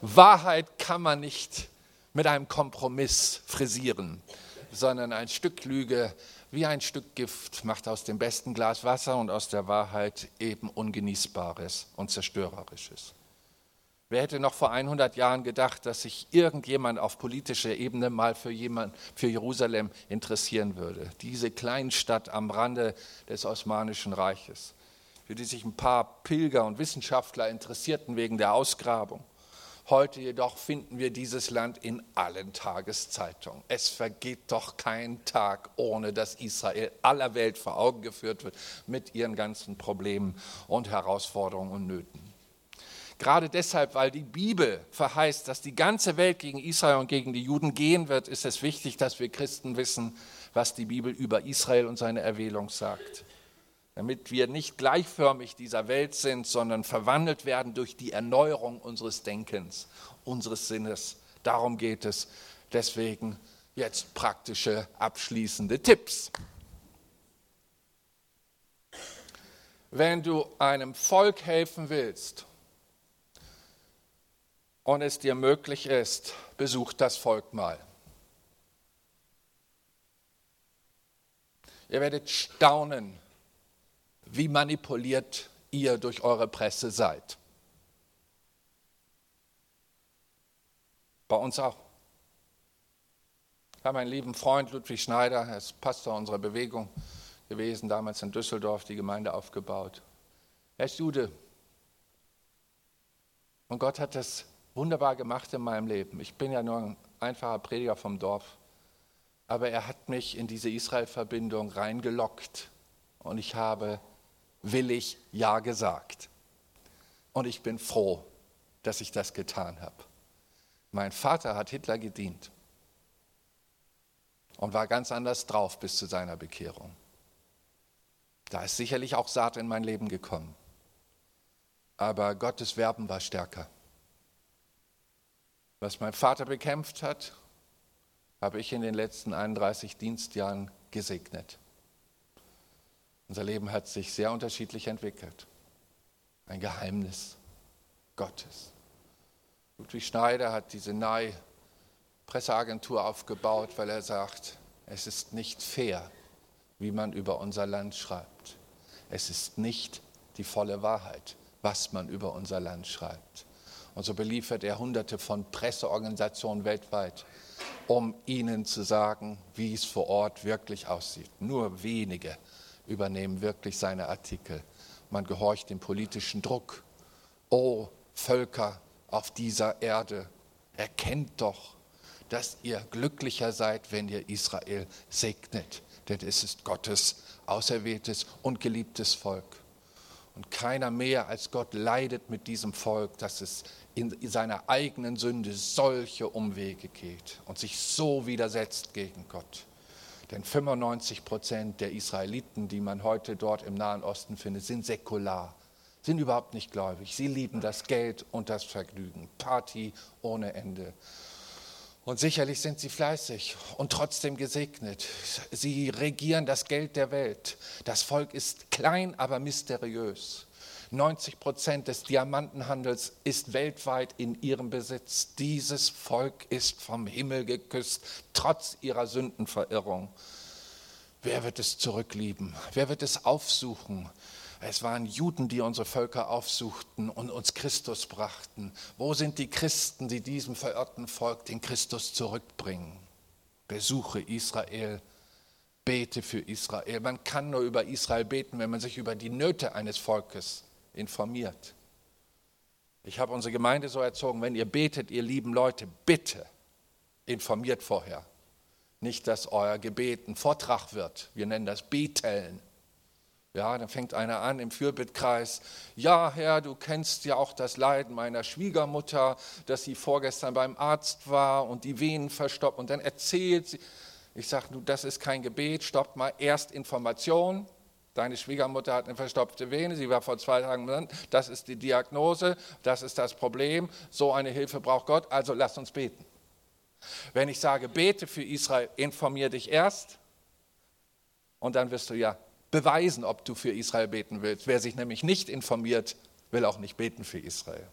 Wahrheit kann man nicht mit einem Kompromiss frisieren, sondern ein Stück Lüge wie ein Stück Gift macht aus dem besten Glas Wasser und aus der Wahrheit eben Ungenießbares und Zerstörerisches. Wer hätte noch vor 100 Jahren gedacht, dass sich irgendjemand auf politischer Ebene mal für, jemand, für Jerusalem interessieren würde? Diese Kleinstadt am Rande des Osmanischen Reiches, für die sich ein paar Pilger und Wissenschaftler interessierten wegen der Ausgrabung. Heute jedoch finden wir dieses Land in allen Tageszeitungen. Es vergeht doch kein Tag, ohne dass Israel aller Welt vor Augen geführt wird mit ihren ganzen Problemen und Herausforderungen und Nöten. Gerade deshalb, weil die Bibel verheißt, dass die ganze Welt gegen Israel und gegen die Juden gehen wird, ist es wichtig, dass wir Christen wissen, was die Bibel über Israel und seine Erwählung sagt damit wir nicht gleichförmig dieser Welt sind, sondern verwandelt werden durch die Erneuerung unseres Denkens, unseres Sinnes. Darum geht es. Deswegen jetzt praktische abschließende Tipps. Wenn du einem Volk helfen willst und es dir möglich ist, besuch das Volk mal. Ihr werdet staunen, wie manipuliert ihr durch eure Presse seid. Bei uns auch. Ich habe einen lieben Freund, Ludwig Schneider, er ist Pastor unserer Bewegung gewesen, damals in Düsseldorf die Gemeinde aufgebaut. Er ist Jude. Und Gott hat das wunderbar gemacht in meinem Leben. Ich bin ja nur ein einfacher Prediger vom Dorf. Aber er hat mich in diese Israel-Verbindung reingelockt. Und ich habe willig Ja gesagt. Und ich bin froh, dass ich das getan habe. Mein Vater hat Hitler gedient und war ganz anders drauf bis zu seiner Bekehrung. Da ist sicherlich auch Saat in mein Leben gekommen. Aber Gottes Werben war stärker. Was mein Vater bekämpft hat, habe ich in den letzten 31 Dienstjahren gesegnet. Unser Leben hat sich sehr unterschiedlich entwickelt. Ein Geheimnis Gottes. Ludwig Schneider hat diese nahe Presseagentur aufgebaut, weil er sagt, es ist nicht fair, wie man über unser Land schreibt. Es ist nicht die volle Wahrheit, was man über unser Land schreibt. Und so beliefert er hunderte von Presseorganisationen weltweit, um ihnen zu sagen, wie es vor Ort wirklich aussieht. Nur wenige übernehmen wirklich seine Artikel. Man gehorcht dem politischen Druck. O Völker auf dieser Erde, erkennt doch, dass ihr glücklicher seid, wenn ihr Israel segnet. Denn es ist Gottes auserwähltes und geliebtes Volk. Und keiner mehr als Gott leidet mit diesem Volk, dass es in seiner eigenen Sünde solche Umwege geht und sich so widersetzt gegen Gott. Denn 95 Prozent der Israeliten, die man heute dort im Nahen Osten findet, sind säkular, sind überhaupt nicht gläubig. Sie lieben das Geld und das Vergnügen, Party ohne Ende. Und sicherlich sind sie fleißig und trotzdem gesegnet. Sie regieren das Geld der Welt. Das Volk ist klein, aber mysteriös. 90 Prozent des Diamantenhandels ist weltweit in ihrem Besitz. Dieses Volk ist vom Himmel geküsst, trotz ihrer Sündenverirrung. Wer wird es zurücklieben? Wer wird es aufsuchen? Es waren Juden, die unsere Völker aufsuchten und uns Christus brachten. Wo sind die Christen, die diesem verirrten Volk den Christus zurückbringen? Besuche Israel, bete für Israel. Man kann nur über Israel beten, wenn man sich über die Nöte eines Volkes informiert. Ich habe unsere Gemeinde so erzogen, wenn ihr betet, ihr lieben Leute, bitte informiert vorher. Nicht, dass euer Gebet ein Vortrag wird. Wir nennen das Beteln. Ja, dann fängt einer an im Fürbittkreis. Ja, Herr, du kennst ja auch das Leiden meiner Schwiegermutter, dass sie vorgestern beim Arzt war und die Venen verstopft. Und dann erzählt sie. Ich sage, das ist kein Gebet, stopp mal erst Information. Deine Schwiegermutter hat eine verstopfte Vene, sie war vor zwei Tagen drin. Das ist die Diagnose, das ist das Problem. So eine Hilfe braucht Gott, also lass uns beten. Wenn ich sage, bete für Israel, informier dich erst und dann wirst du ja beweisen, ob du für Israel beten willst. Wer sich nämlich nicht informiert, will auch nicht beten für Israel.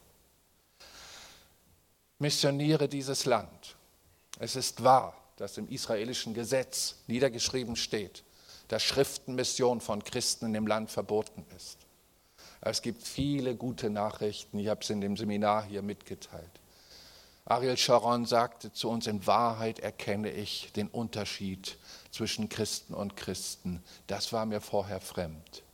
Missioniere dieses Land. Es ist wahr, dass im israelischen Gesetz niedergeschrieben steht, dass Schriftenmission von Christen in dem Land verboten ist. Es gibt viele gute Nachrichten, ich habe es in dem Seminar hier mitgeteilt. Ariel Sharon sagte zu uns, in Wahrheit erkenne ich den Unterschied zwischen Christen und Christen. Das war mir vorher fremd.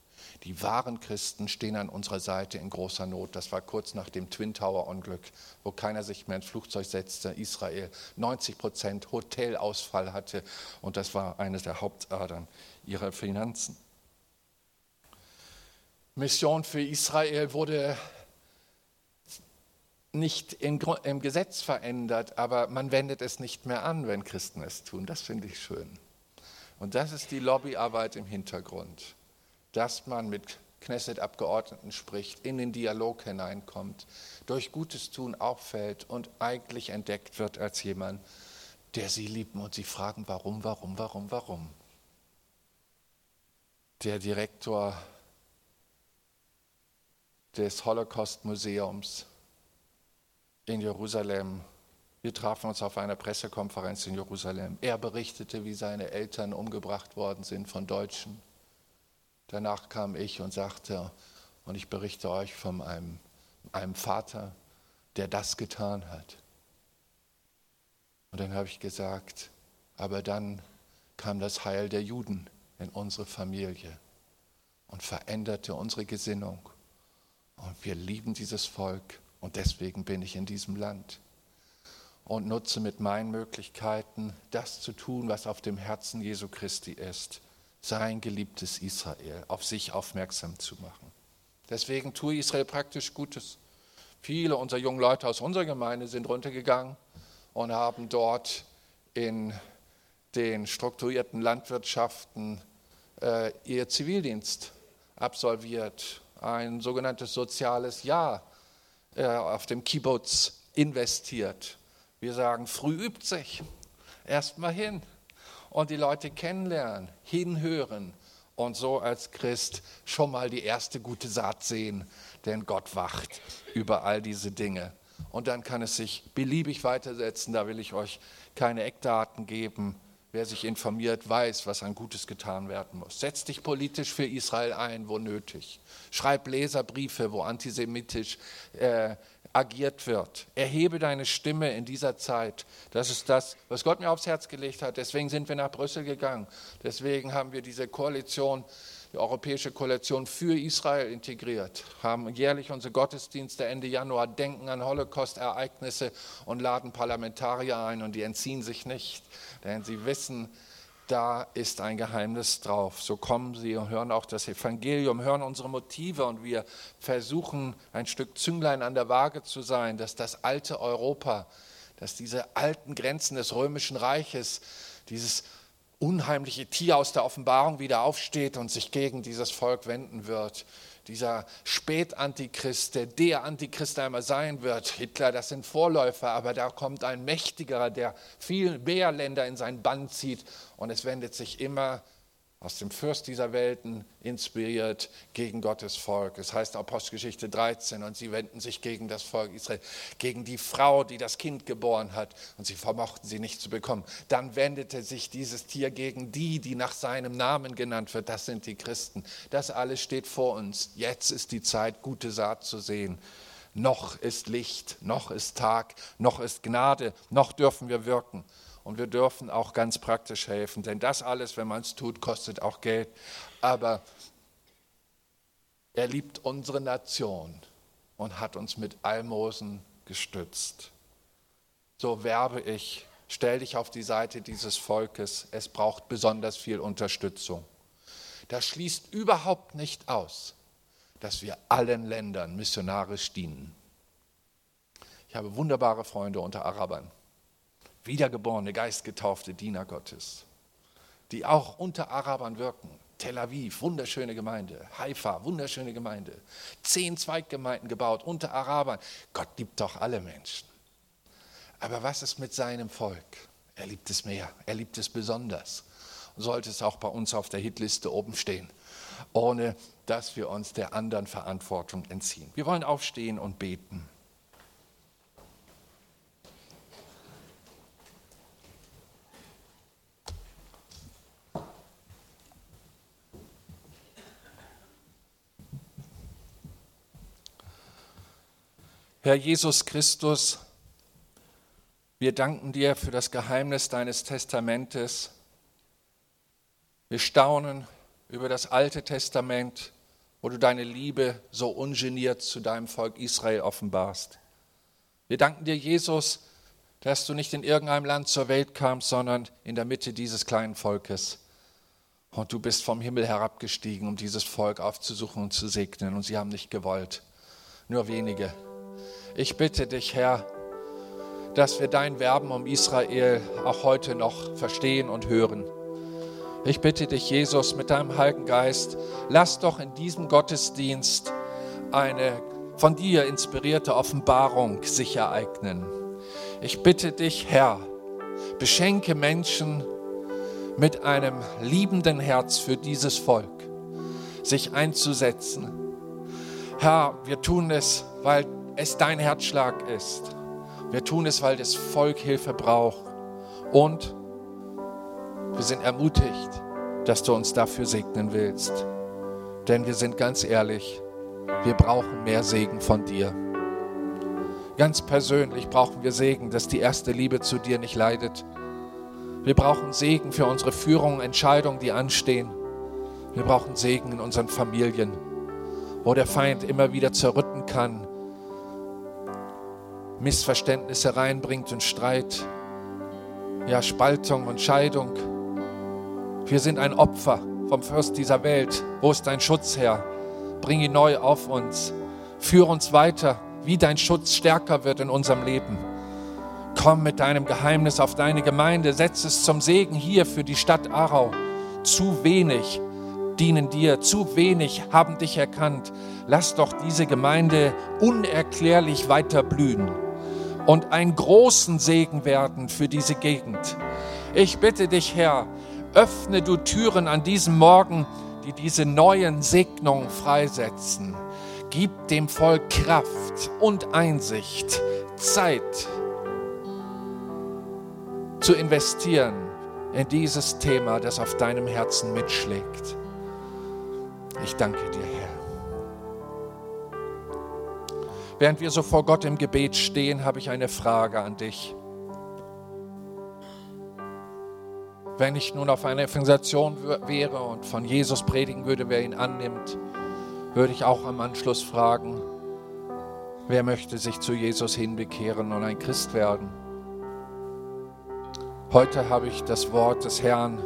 Die wahren Christen stehen an unserer Seite in großer Not. Das war kurz nach dem Twin Tower Unglück, wo keiner sich mehr ins Flugzeug setzte. Israel 90 Prozent Hotelausfall hatte und das war eines der Hauptadern ihrer Finanzen. Mission für Israel wurde nicht im, Gesetz verändert, aber man wendet es nicht mehr an, wenn Christen es tun. Das finde ich schön. Und das ist die Lobbyarbeit im Hintergrund, dass man mit Knesset-Abgeordneten spricht, in den Dialog hineinkommt, durch Gutes tun auffällt und eigentlich entdeckt wird als jemand, der sie lieben und sie fragen, warum, warum, warum, warum. Der Direktor des Holocaust-Museums in Jerusalem wir trafen uns auf einer Pressekonferenz in Jerusalem. Er berichtete, wie seine Eltern umgebracht worden sind von Deutschen. Danach kam ich und sagte, und ich berichte euch von einem, einem Vater, der das getan hat. Und dann habe ich gesagt, Aber dann kam das Heil der Juden in unsere Familie und veränderte unsere Gesinnung. Und wir lieben dieses Volk und deswegen bin ich in diesem Land und nutze mit meinen Möglichkeiten das zu tun, was auf dem Herzen Jesu Christi ist, sein geliebtes Israel auf sich aufmerksam zu machen. Deswegen tue Israel praktisch Gutes. Viele unserer jungen Leute aus unserer Gemeinde sind runtergegangen und haben dort in den strukturierten Landwirtschaften äh, ihr Zivildienst absolviert, ein sogenanntes soziales Jahr äh, auf dem Kibbutz investiert. Wir sagen, früh übt sich, erst mal hin und die Leute kennenlernen, hinhören und so als Christ schon mal die erste gute Saat sehen, denn Gott wacht über all diese Dinge. Und dann kann es sich beliebig weitersetzen, da will ich euch keine Eckdaten geben. Wer sich informiert, weiß, was an Gutes getan werden muss. Setz dich politisch für Israel ein, wo nötig. Schreib Leserbriefe, wo antisemitisch äh, agiert wird. Erhebe deine Stimme in dieser Zeit. Das ist das, was Gott mir aufs Herz gelegt hat. Deswegen sind wir nach Brüssel gegangen. Deswegen haben wir diese Koalition, die Europäische Koalition für Israel integriert, haben jährlich unsere Gottesdienste Ende Januar, denken an Holocaust-Ereignisse und laden Parlamentarier ein und die entziehen sich nicht, denn sie wissen, da ist ein Geheimnis drauf. So kommen sie und hören auch das Evangelium, hören unsere Motive und wir versuchen ein Stück Zünglein an der Waage zu sein, dass das alte Europa, dass diese alten Grenzen des römischen Reiches, dieses unheimliche Tier aus der Offenbarung wieder aufsteht und sich gegen dieses Volk wenden wird dieser Spätantichrist, der der Antichrist einmal sein wird. Hitler, das sind Vorläufer, aber da kommt ein mächtigerer, der viel mehr Länder in sein Bann zieht und es wendet sich immer aus dem Fürst dieser Welten inspiriert gegen Gottes Volk. Es heißt Apostelgeschichte 13 und sie wenden sich gegen das Volk Israel, gegen die Frau, die das Kind geboren hat und sie vermochten sie nicht zu bekommen. Dann wendete sich dieses Tier gegen die, die nach seinem Namen genannt wird. Das sind die Christen. Das alles steht vor uns. Jetzt ist die Zeit, gute Saat zu sehen. Noch ist Licht, noch ist Tag, noch ist Gnade, noch dürfen wir wirken. Und wir dürfen auch ganz praktisch helfen, denn das alles, wenn man es tut, kostet auch Geld. Aber er liebt unsere Nation und hat uns mit Almosen gestützt. So werbe ich, stell dich auf die Seite dieses Volkes. Es braucht besonders viel Unterstützung. Das schließt überhaupt nicht aus, dass wir allen Ländern missionarisch dienen. Ich habe wunderbare Freunde unter Arabern wiedergeborene, geistgetaufte Diener Gottes, die auch unter Arabern wirken. Tel Aviv, wunderschöne Gemeinde. Haifa, wunderschöne Gemeinde. Zehn Zweiggemeinden gebaut unter Arabern. Gott liebt doch alle Menschen. Aber was ist mit seinem Volk? Er liebt es mehr, er liebt es besonders. Und sollte es auch bei uns auf der Hitliste oben stehen, ohne dass wir uns der anderen Verantwortung entziehen. Wir wollen aufstehen und beten. Herr Jesus Christus, wir danken dir für das Geheimnis deines Testamentes. Wir staunen über das Alte Testament, wo du deine Liebe so ungeniert zu deinem Volk Israel offenbarst. Wir danken dir, Jesus, dass du nicht in irgendeinem Land zur Welt kamst, sondern in der Mitte dieses kleinen Volkes. Und du bist vom Himmel herabgestiegen, um dieses Volk aufzusuchen und zu segnen. Und sie haben nicht gewollt. Nur wenige. Ich bitte dich, Herr, dass wir dein Werben um Israel auch heute noch verstehen und hören. Ich bitte dich, Jesus, mit deinem Heiligen Geist, lass doch in diesem Gottesdienst eine von dir inspirierte Offenbarung sich ereignen. Ich bitte dich, Herr, beschenke Menschen mit einem liebenden Herz für dieses Volk, sich einzusetzen. Herr, wir tun es, weil es dein Herzschlag ist. Wir tun es, weil das Volk Hilfe braucht. Und wir sind ermutigt, dass du uns dafür segnen willst. Denn wir sind ganz ehrlich, wir brauchen mehr Segen von dir. Ganz persönlich brauchen wir Segen, dass die erste Liebe zu dir nicht leidet. Wir brauchen Segen für unsere Führung, Entscheidungen, die anstehen. Wir brauchen Segen in unseren Familien, wo der Feind immer wieder zerrütten kann, Missverständnisse reinbringt und Streit, ja Spaltung und Scheidung. Wir sind ein Opfer vom Fürst dieser Welt. Wo ist dein Schutz her? Bring ihn neu auf uns. Führ uns weiter, wie dein Schutz stärker wird in unserem Leben. Komm mit deinem Geheimnis auf deine Gemeinde, setz es zum Segen hier für die Stadt Aarau. Zu wenig dienen dir, zu wenig haben dich erkannt. Lass doch diese Gemeinde unerklärlich weiter blühen und einen großen Segen werden für diese Gegend. Ich bitte dich, Herr, öffne du Türen an diesem Morgen, die diese neuen Segnungen freisetzen. Gib dem Volk Kraft und Einsicht, Zeit zu investieren in dieses Thema, das auf deinem Herzen mitschlägt. Ich danke dir, Herr. Während wir so vor Gott im Gebet stehen, habe ich eine Frage an dich. Wenn ich nun auf einer Evangelisation wäre und von Jesus predigen würde, wer ihn annimmt, würde ich auch am Anschluss fragen, wer möchte sich zu Jesus hinbekehren und ein Christ werden? Heute habe ich das Wort des Herrn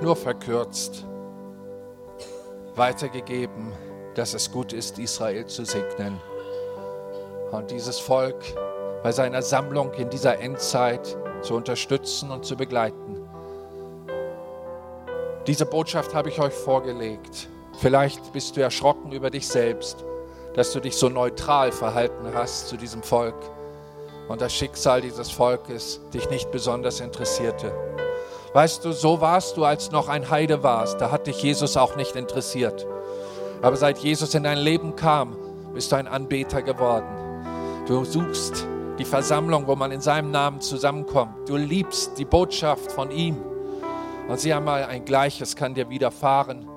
nur verkürzt weitergegeben, dass es gut ist, Israel zu segnen. Und dieses Volk bei seiner Sammlung in dieser Endzeit zu unterstützen und zu begleiten. Diese Botschaft habe ich euch vorgelegt. Vielleicht bist du erschrocken über dich selbst, dass du dich so neutral verhalten hast zu diesem Volk und das Schicksal dieses Volkes dich nicht besonders interessierte. Weißt du, so warst du, als noch ein Heide warst. Da hat dich Jesus auch nicht interessiert. Aber seit Jesus in dein Leben kam, bist du ein Anbeter geworden. Du suchst die Versammlung, wo man in seinem Namen zusammenkommt. Du liebst die Botschaft von ihm. Und sieh einmal, ein Gleiches kann dir widerfahren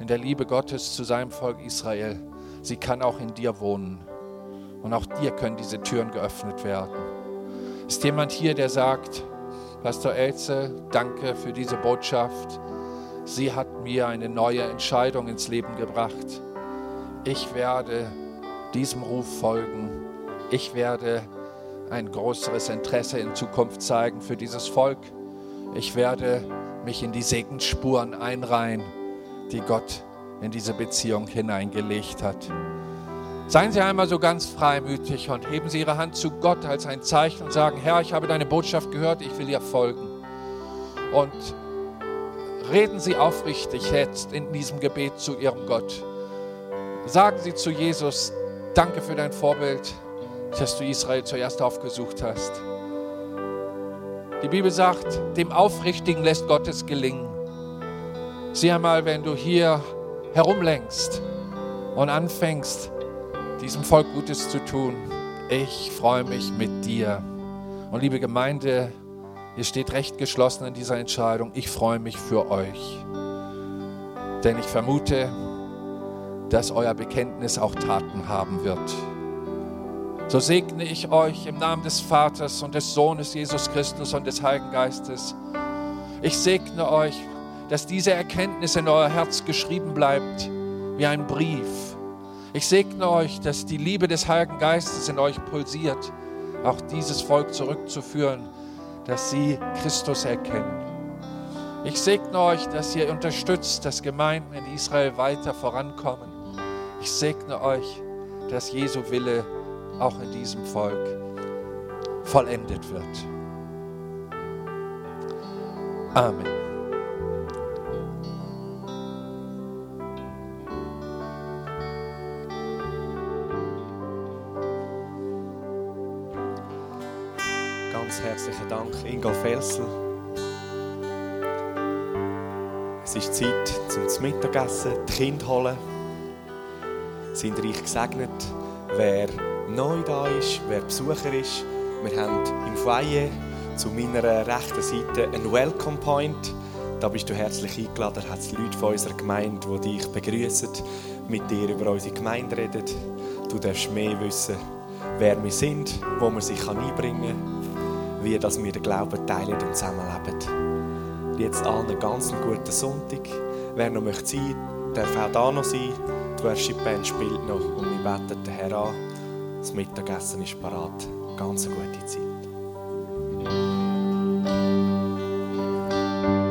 in der Liebe Gottes zu seinem Volk Israel. Sie kann auch in dir wohnen. Und auch dir können diese Türen geöffnet werden. Ist jemand hier, der sagt, Pastor Elze, danke für diese Botschaft. Sie hat mir eine neue Entscheidung ins Leben gebracht. Ich werde diesem Ruf folgen. Ich werde ein größeres Interesse in Zukunft zeigen für dieses Volk. Ich werde mich in die Segensspuren einreihen, die Gott in diese Beziehung hineingelegt hat. Seien Sie einmal so ganz freimütig und heben Sie Ihre Hand zu Gott als ein Zeichen und sagen, Herr, ich habe deine Botschaft gehört, ich will ihr folgen. Und reden Sie aufrichtig jetzt in diesem Gebet zu Ihrem Gott. Sagen Sie zu Jesus, danke für dein Vorbild, dass du Israel zuerst aufgesucht hast. Die Bibel sagt, dem Aufrichtigen lässt Gott es gelingen. Sieh einmal, wenn du hier herumlenkst und anfängst, diesem Volk Gutes zu tun. Ich freue mich mit dir. Und liebe Gemeinde, ihr steht recht geschlossen in dieser Entscheidung. Ich freue mich für euch. Denn ich vermute, dass euer Bekenntnis auch Taten haben wird. So segne ich euch im Namen des Vaters und des Sohnes Jesus Christus und des Heiligen Geistes. Ich segne euch, dass diese Erkenntnis in euer Herz geschrieben bleibt wie ein Brief ich segne euch, dass die Liebe des Heiligen Geistes in euch pulsiert, auch dieses Volk zurückzuführen, dass sie Christus erkennen. Ich segne euch, dass ihr unterstützt, dass Gemeinden in Israel weiter vorankommen. Ich segne euch, dass Jesu Wille auch in diesem Volk vollendet wird. Amen. herzlichen Dank, Ingo Felsel. Es ist Zeit zum Mittagessen, die Kinder holen. Sind reich gesegnet, wer neu da ist, wer Besucher ist. Wir haben im Foyer zu meiner rechten Seite einen Welcome Point. Da bist du herzlich eingeladen. Da hat es Leute von unserer Gemeinde, die dich begrüßen, mit dir über unsere Gemeinde reden. Du darfst mehr wissen, wer wir sind, wo man sich einbringen kann wie dass wir den Glauben teilen und zusammenleben. Jetzt allen einen ganz guten Sonntag. Wer noch möchte sein, darf auch da noch sein. Die Worship Band spielt noch und wir beten den Herrn an. Das Mittagessen ist parat. Ganz eine gute Zeit.